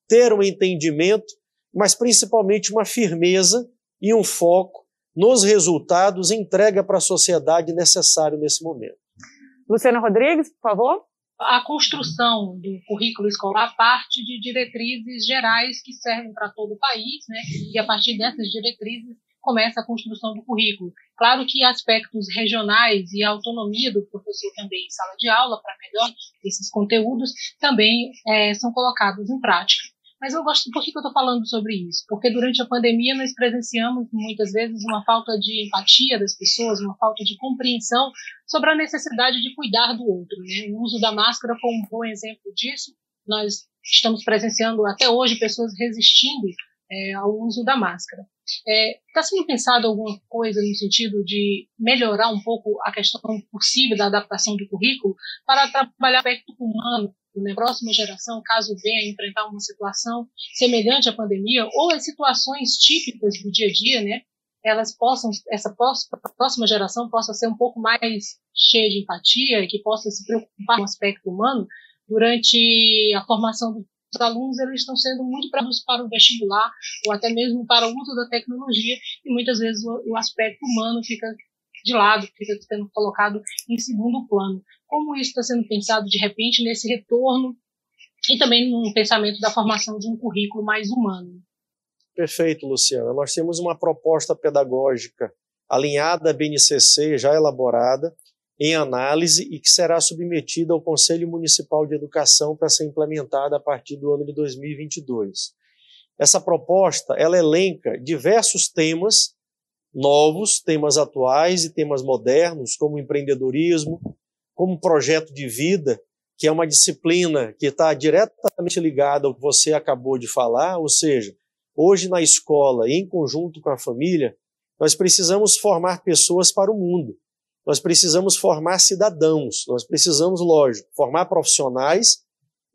ter um entendimento, mas principalmente uma firmeza e um foco nos resultados entrega para a sociedade necessário nesse momento. Luciana Rodrigues, por favor. A construção do currículo escolar parte de diretrizes gerais que servem para todo o país, né? E a partir dessas diretrizes começa a construção do currículo. Claro que aspectos regionais e a autonomia do professor também em sala de aula para melhor esses conteúdos também é, são colocados em prática. Mas eu gosto, por que, eu estou falando sobre isso? Porque durante a pandemia nós presenciamos muitas vezes uma falta de empatia das pessoas, uma falta de compreensão sobre a necessidade de cuidar do outro. Né? O uso da máscara foi um bom exemplo disso. Nós estamos presenciando até hoje pessoas resistindo é, ao uso da máscara. Está é, tá sendo pensado alguma coisa no sentido de melhorar um pouco a questão possível da adaptação do currículo para trabalhar o aspecto humano na próxima geração, caso venha enfrentar uma situação semelhante à pandemia ou as situações típicas do dia a dia, né? Elas possam, essa próxima geração possa ser um pouco mais cheia de empatia e que possa se preocupar com o aspecto humano durante a formação dos alunos, eles estão sendo muito preparados para o vestibular ou até mesmo para o uso da tecnologia e muitas vezes o aspecto humano fica de lado, fica sendo colocado em segundo plano. Como isso está sendo pensado de repente nesse retorno e também no pensamento da formação de um currículo mais humano? Perfeito, Luciana. Nós temos uma proposta pedagógica alinhada à BNCC, já elaborada, em análise e que será submetida ao Conselho Municipal de Educação para ser implementada a partir do ano de 2022. Essa proposta, ela elenca diversos temas novos, temas atuais e temas modernos, como empreendedorismo, como projeto de vida, que é uma disciplina que está diretamente ligada ao que você acabou de falar, ou seja, hoje na escola, em conjunto com a família, nós precisamos formar pessoas para o mundo. Nós precisamos formar cidadãos, nós precisamos, lógico, formar profissionais,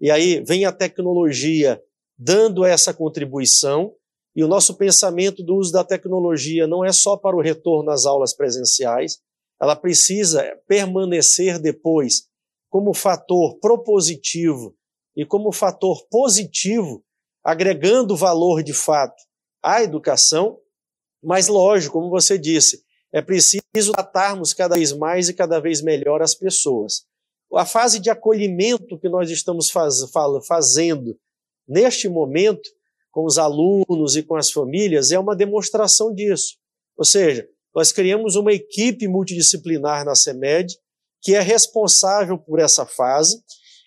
e aí vem a tecnologia dando essa contribuição. E o nosso pensamento do uso da tecnologia não é só para o retorno às aulas presenciais, ela precisa permanecer depois como fator propositivo e como fator positivo, agregando valor de fato à educação, mas lógico, como você disse, é preciso tratarmos cada vez mais e cada vez melhor as pessoas. A fase de acolhimento que nós estamos faz, fazendo neste momento com os alunos e com as famílias é uma demonstração disso. Ou seja, nós criamos uma equipe multidisciplinar na CEMED que é responsável por essa fase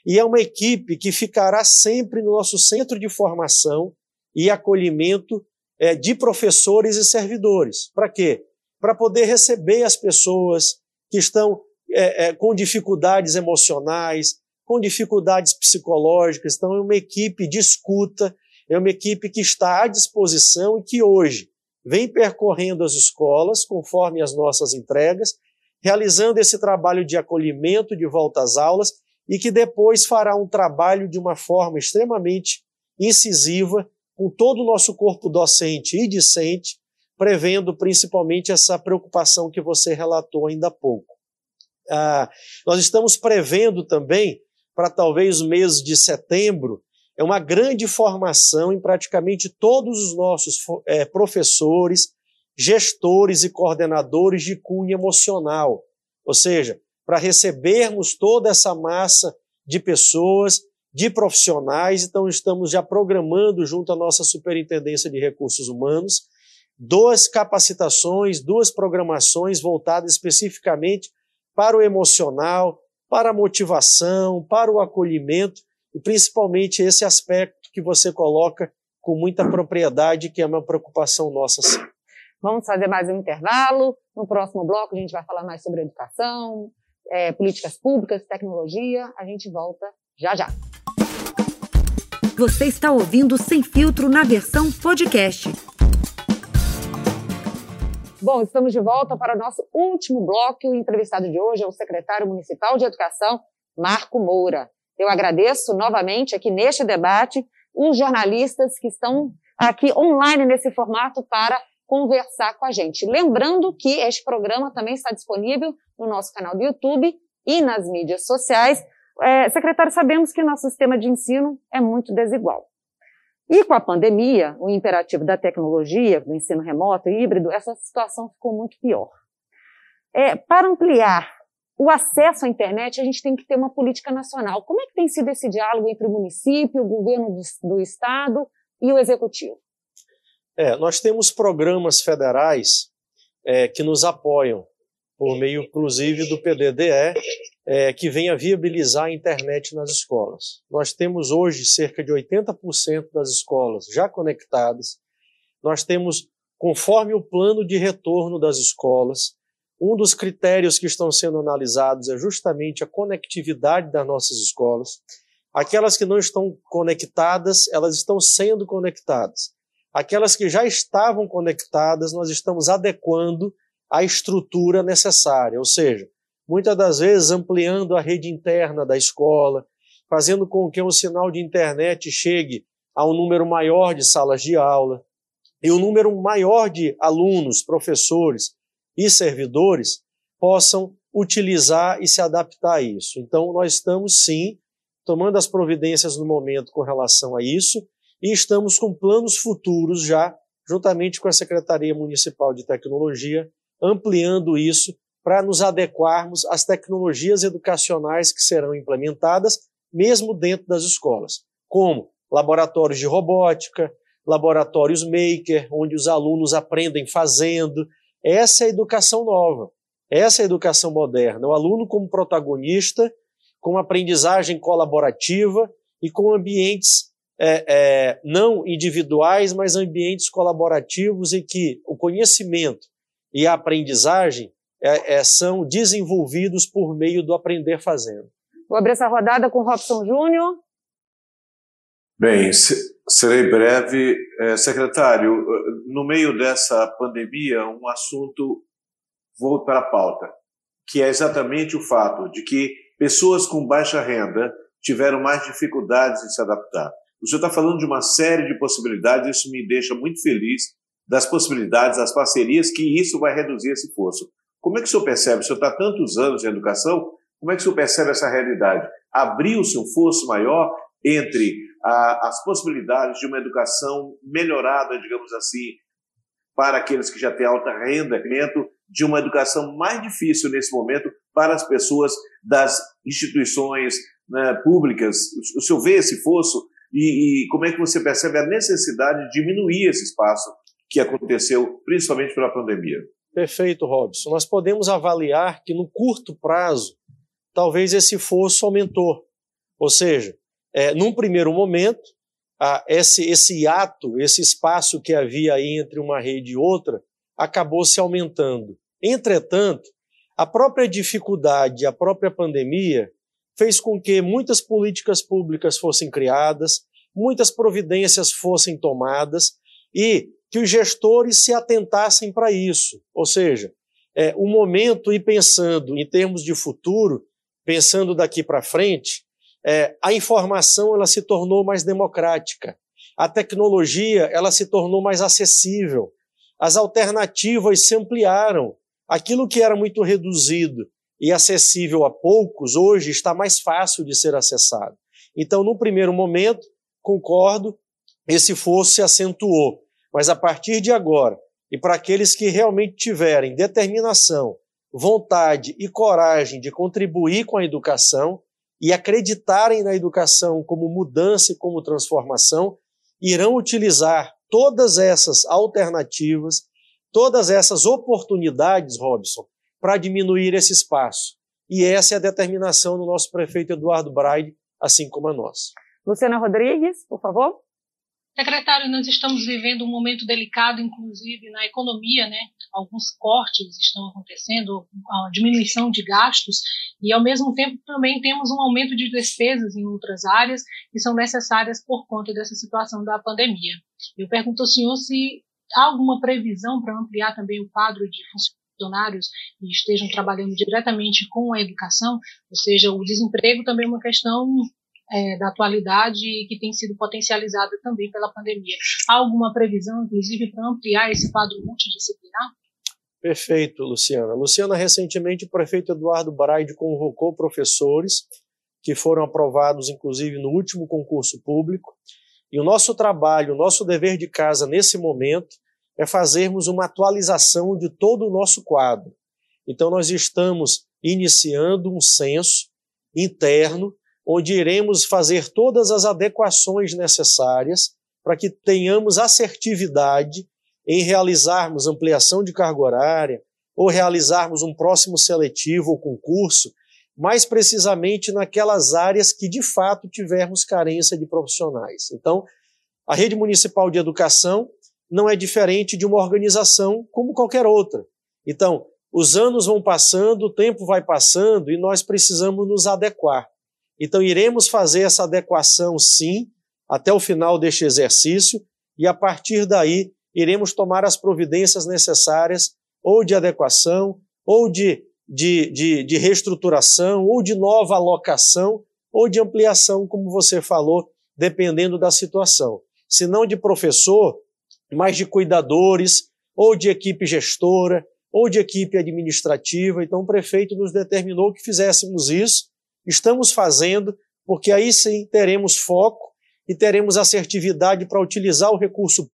e é uma equipe que ficará sempre no nosso centro de formação e acolhimento é, de professores e servidores. Para quê? Para poder receber as pessoas que estão é, é, com dificuldades emocionais, com dificuldades psicológicas. Então, é uma equipe de escuta, é uma equipe que está à disposição e que hoje vem percorrendo as escolas conforme as nossas entregas, realizando esse trabalho de acolhimento de volta às aulas e que depois fará um trabalho de uma forma extremamente incisiva com todo o nosso corpo docente e discente, prevendo principalmente essa preocupação que você relatou ainda há pouco. Ah, nós estamos prevendo também, para talvez o mês de setembro, é uma grande formação em praticamente todos os nossos é, professores, gestores e coordenadores de cunho emocional. Ou seja, para recebermos toda essa massa de pessoas, de profissionais, então estamos já programando junto à nossa Superintendência de Recursos Humanos duas capacitações, duas programações voltadas especificamente para o emocional, para a motivação, para o acolhimento e principalmente esse aspecto que você coloca com muita propriedade, que é uma preocupação nossa. Sim. Vamos fazer mais um intervalo. No próximo bloco a gente vai falar mais sobre educação, é, políticas públicas, tecnologia. A gente volta já já. Você está ouvindo Sem Filtro na versão podcast. Bom, estamos de volta para o nosso último bloco. O entrevistado de hoje é o secretário municipal de Educação, Marco Moura. Eu agradeço novamente aqui neste debate os jornalistas que estão aqui online nesse formato para conversar com a gente. Lembrando que este programa também está disponível no nosso canal do YouTube e nas mídias sociais. É, secretário, sabemos que o nosso sistema de ensino é muito desigual. E com a pandemia, o imperativo da tecnologia, do ensino remoto e híbrido, essa situação ficou muito pior. É, para ampliar o acesso à internet, a gente tem que ter uma política nacional. Como é que tem sido esse diálogo entre o município, o governo do, do estado e o executivo? É, nós temos programas federais é, que nos apoiam, por meio, inclusive, do PDDE, é, que vem a viabilizar a internet nas escolas. Nós temos hoje cerca de 80% das escolas já conectadas. Nós temos, conforme o plano de retorno das escolas, um dos critérios que estão sendo analisados é justamente a conectividade das nossas escolas. Aquelas que não estão conectadas, elas estão sendo conectadas. Aquelas que já estavam conectadas, nós estamos adequando a estrutura necessária, ou seja, muitas das vezes ampliando a rede interna da escola, fazendo com que o sinal de internet chegue a um número maior de salas de aula e um número maior de alunos, professores e servidores possam utilizar e se adaptar a isso. Então, nós estamos sim tomando as providências no momento com relação a isso e estamos com planos futuros já, juntamente com a Secretaria Municipal de Tecnologia, ampliando isso para nos adequarmos às tecnologias educacionais que serão implementadas, mesmo dentro das escolas, como laboratórios de robótica, laboratórios maker, onde os alunos aprendem fazendo. Essa é a educação nova, essa é a educação moderna. O aluno como protagonista, com aprendizagem colaborativa e com ambientes é, é, não individuais, mas ambientes colaborativos em que o conhecimento e a aprendizagem é, é, são desenvolvidos por meio do aprender fazendo. Vou abrir essa rodada com o Robson Júnior. Bem, serei breve. É, secretário, no meio dessa pandemia, um assunto, vou para a pauta, que é exatamente o fato de que pessoas com baixa renda tiveram mais dificuldades em se adaptar. O senhor está falando de uma série de possibilidades, isso me deixa muito feliz das possibilidades, das parcerias, que isso vai reduzir esse fosso. Como é que o senhor percebe? O senhor está tantos anos em educação, como é que o senhor percebe essa realidade? Abriu-se um fosso maior entre a, as possibilidades de uma educação melhorada, digamos assim, para aqueles que já têm alta renda, de uma educação mais difícil nesse momento para as pessoas das instituições né, públicas. O senhor vê esse fosso e, e como é que você percebe a necessidade de diminuir esse espaço que aconteceu principalmente pela pandemia? Perfeito, Robson. Nós podemos avaliar que no curto prazo, talvez esse fosso aumentou. Ou seja, é, num primeiro momento, a, esse, esse ato, esse espaço que havia aí entre uma rede e outra, acabou se aumentando. Entretanto, a própria dificuldade, a própria pandemia, fez com que muitas políticas públicas fossem criadas, muitas providências fossem tomadas e que os gestores se atentassem para isso. Ou seja, é, o momento e pensando em termos de futuro, pensando daqui para frente, é, a informação ela se tornou mais democrática, a tecnologia ela se tornou mais acessível, as alternativas se ampliaram. Aquilo que era muito reduzido e acessível a poucos, hoje está mais fácil de ser acessado. Então, no primeiro momento, concordo, esse fosso se acentuou. Mas a partir de agora, e para aqueles que realmente tiverem determinação, vontade e coragem de contribuir com a educação e acreditarem na educação como mudança e como transformação, irão utilizar todas essas alternativas, todas essas oportunidades, Robson, para diminuir esse espaço. E essa é a determinação do nosso prefeito Eduardo Braide, assim como a nossa. Luciana Rodrigues, por favor. Secretário, nós estamos vivendo um momento delicado, inclusive na economia, né? Alguns cortes estão acontecendo, a diminuição de gastos, e ao mesmo tempo também temos um aumento de despesas em outras áreas que são necessárias por conta dessa situação da pandemia. Eu pergunto ao senhor se há alguma previsão para ampliar também o quadro de funcionários que estejam trabalhando diretamente com a educação, ou seja, o desemprego também é uma questão é, da atualidade que tem sido potencializada também pela pandemia. Há alguma previsão, inclusive, para ampliar esse quadro multidisciplinar? Perfeito, Luciana. Luciana, recentemente o prefeito Eduardo Braide convocou professores que foram aprovados, inclusive, no último concurso público. E o nosso trabalho, o nosso dever de casa nesse momento é fazermos uma atualização de todo o nosso quadro. Então, nós estamos iniciando um censo interno onde iremos fazer todas as adequações necessárias para que tenhamos assertividade em realizarmos ampliação de carga horária ou realizarmos um próximo seletivo ou concurso, mais precisamente naquelas áreas que de fato tivermos carência de profissionais. Então, a rede municipal de educação não é diferente de uma organização como qualquer outra. Então, os anos vão passando, o tempo vai passando e nós precisamos nos adequar. Então, iremos fazer essa adequação, sim, até o final deste exercício, e a partir daí iremos tomar as providências necessárias, ou de adequação, ou de, de, de, de reestruturação, ou de nova alocação, ou de ampliação, como você falou, dependendo da situação. Se não de professor, mas de cuidadores, ou de equipe gestora, ou de equipe administrativa. Então, o prefeito nos determinou que fizéssemos isso estamos fazendo, porque aí sim teremos foco e teremos assertividade para utilizar o recurso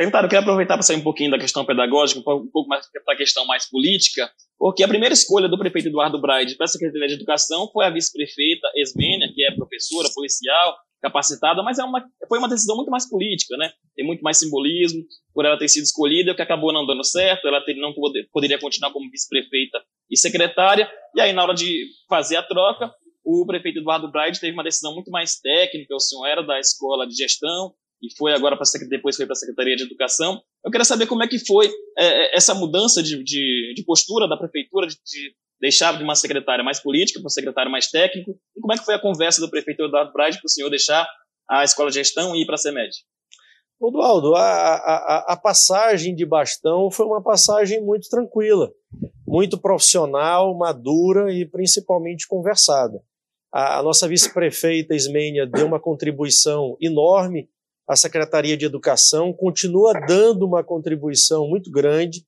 Perguntaram, eu queria aproveitar para sair um pouquinho da questão pedagógica, um pouco mais para a questão mais política, porque a primeira escolha do prefeito Eduardo Braide para a Secretaria de Educação foi a vice-prefeita Esmênia, que é professora, policial, capacitada, mas é uma, foi uma decisão muito mais política, né? Tem muito mais simbolismo por ela ter sido escolhida, o que acabou não dando certo, ela ter, não poder, poderia continuar como vice-prefeita e secretária, e aí na hora de fazer a troca, o prefeito Eduardo Braide teve uma decisão muito mais técnica, o senhor era da escola de gestão, e foi agora para depois foi para a Secretaria de Educação. Eu queria saber como é que foi é, é essa mudança de, de, de, postura da prefeitura, de, de deixar de uma secretária mais política para um secretário mais técnico? E como é que foi a conversa do prefeito Eduardo Braide para o senhor deixar a escola de gestão e ir para a CEMED? Eduardo, a, a, a, passagem de bastão foi uma passagem muito tranquila. muito profissional, madura e principalmente conversada. A, a nossa vice-prefeita Ismênia deu uma contribuição enorme à Secretaria de Educação, continua dando uma contribuição muito grande,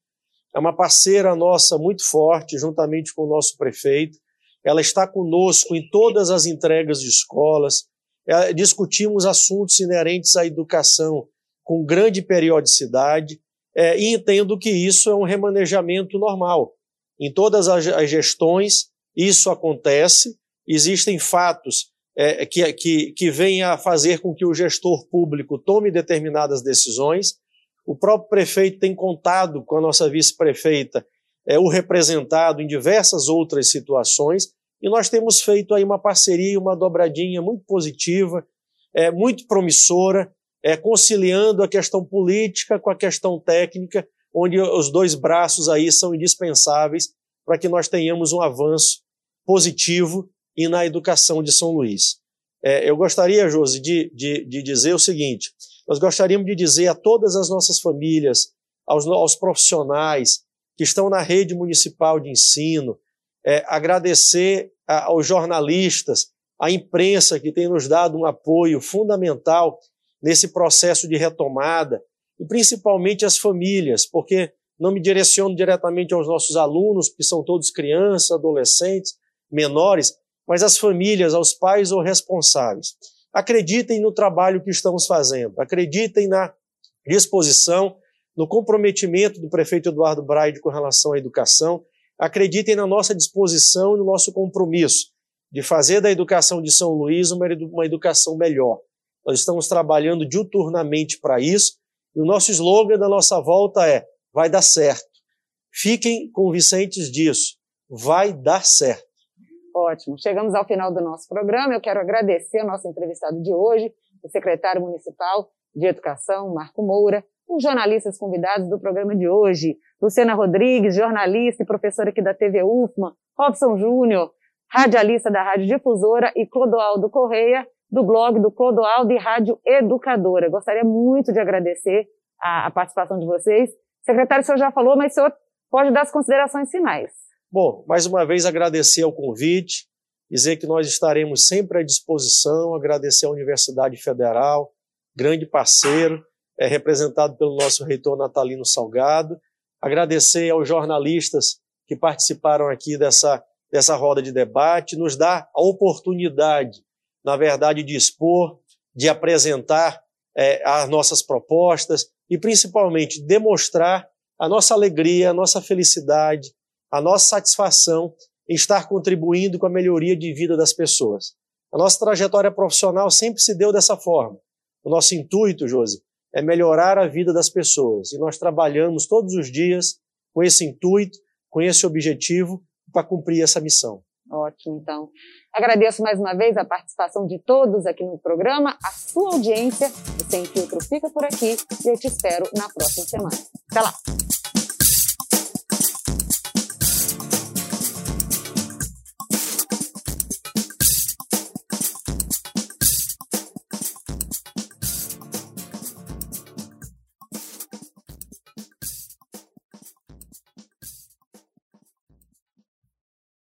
é uma parceira nossa muito forte, juntamente com o nosso prefeito. Ela está conosco em todas as entregas de escolas, é, discutimos assuntos inerentes à educação com grande periodicidade é, e entendo que isso é um remanejamento normal. Em todas as, as gestões, isso acontece, existem fatos é, que, que, que vêm a fazer com que o gestor público tome determinadas decisões. O próprio prefeito tem contado com a nossa vice-prefeita, é, o representado em diversas outras situações, e nós temos feito aí uma parceria, uma dobradinha muito positiva, é, muito promissora, é, conciliando a questão política com a questão técnica, onde os dois braços aí são indispensáveis para que nós tenhamos um avanço positivo e na educação de São Luís. É, eu gostaria, Josi, de, de, de, dizer o seguinte: nós gostaríamos de dizer a todas as nossas famílias, aos, aos profissionais que estão na rede municipal de ensino, é, agradecer a, aos jornalistas, à imprensa que tem nos dado um apoio fundamental nesse processo de retomada, e principalmente as famílias, porque não me direciono diretamente aos nossos alunos, que são todos crianças, adolescentes, menores, mas às famílias, aos pais ou responsáveis. Acreditem no trabalho que estamos fazendo, acreditem na disposição, no comprometimento do prefeito Eduardo Braide com relação à educação, acreditem na nossa disposição e no nosso compromisso de fazer da educação de São Luís uma, educação melhor. Nós estamos trabalhando diuturnamente para isso e o nosso slogan da nossa volta é: vai dar certo. Fiquem convincentes disso. Vai dar certo. Ótimo. Chegamos ao final do nosso programa. Eu quero agradecer ao nosso entrevistado de hoje, o secretário municipal de Educação, Marco Moura, os jornalistas convidados do programa de hoje, Luciana Rodrigues, jornalista e professora aqui da TV UFMA, Robson Júnior, radialista da Rádio Difusora e Clodoaldo Correia, do blog do Clodoaldo e Rádio Educadora. Gostaria muito de agradecer a, a participação de vocês. Secretário, o senhor já falou, mas o senhor pode dar as considerações finais. Bom, mais uma vez agradecer ao convite, dizer que nós estaremos sempre à disposição, agradecer à Universidade Federal, grande parceiro, é representado pelo nosso reitor Natalino Salgado, agradecer aos jornalistas que participaram aqui dessa, dessa roda de debate, nos dá a oportunidade na verdade, de expor, de apresentar é, as nossas propostas e, principalmente, demonstrar a nossa alegria, a nossa felicidade, a nossa satisfação em estar contribuindo com a melhoria de vida das pessoas. A nossa trajetória profissional sempre se deu dessa forma. O nosso intuito, Josi, é melhorar a vida das pessoas. E nós trabalhamos todos os dias com esse intuito, com esse objetivo, para cumprir essa missão. Ótimo, então. Agradeço mais uma vez a participação de todos aqui no programa, a sua audiência. O Sem Filtro fica por aqui e eu te espero na próxima semana. Até lá!